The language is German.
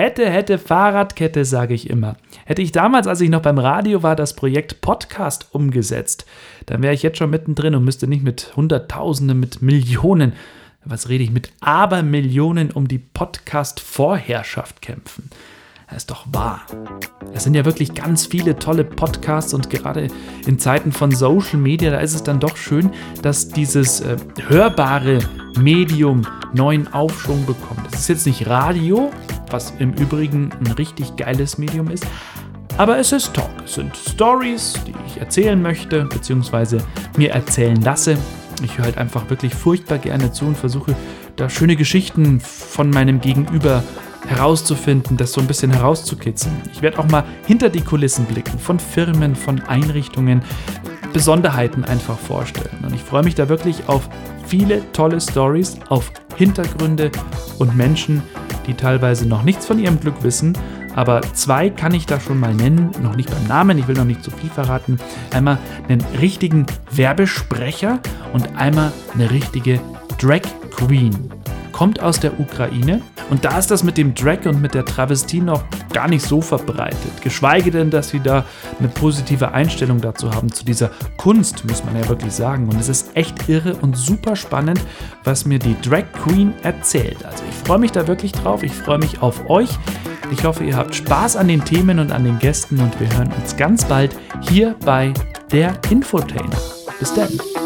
Hätte, hätte Fahrradkette, sage ich immer. Hätte ich damals, als ich noch beim Radio war, das Projekt Podcast umgesetzt, dann wäre ich jetzt schon mittendrin und müsste nicht mit Hunderttausenden, mit Millionen, was rede ich, mit Abermillionen um die Podcast-Vorherrschaft kämpfen. Das ist doch wahr. Es sind ja wirklich ganz viele tolle Podcasts und gerade in Zeiten von Social Media, da ist es dann doch schön, dass dieses äh, hörbare Medium neuen Aufschwung bekommt. Es ist jetzt nicht Radio, was im Übrigen ein richtig geiles Medium ist, aber es ist Talk. Es sind Stories, die ich erzählen möchte, beziehungsweise mir erzählen lasse. Ich höre halt einfach wirklich furchtbar gerne zu und versuche da schöne Geschichten von meinem Gegenüber zu herauszufinden, das so ein bisschen herauszukitzeln. Ich werde auch mal hinter die Kulissen blicken, von Firmen, von Einrichtungen, Besonderheiten einfach vorstellen. Und ich freue mich da wirklich auf viele tolle Stories, auf Hintergründe und Menschen, die teilweise noch nichts von ihrem Glück wissen. Aber zwei kann ich da schon mal nennen, noch nicht beim Namen, ich will noch nicht zu viel verraten. Einmal einen richtigen Werbesprecher und einmal eine richtige Drag Queen. Kommt aus der Ukraine, und da ist das mit dem Drag und mit der Travestie noch gar nicht so verbreitet. Geschweige denn, dass sie da eine positive Einstellung dazu haben, zu dieser Kunst, muss man ja wirklich sagen. Und es ist echt irre und super spannend, was mir die Drag Queen erzählt. Also freue mich da wirklich drauf. Ich freue mich auf euch. Ich hoffe, ihr habt Spaß an den Themen und an den Gästen und wir hören uns ganz bald hier bei der Infotainer. Bis dann.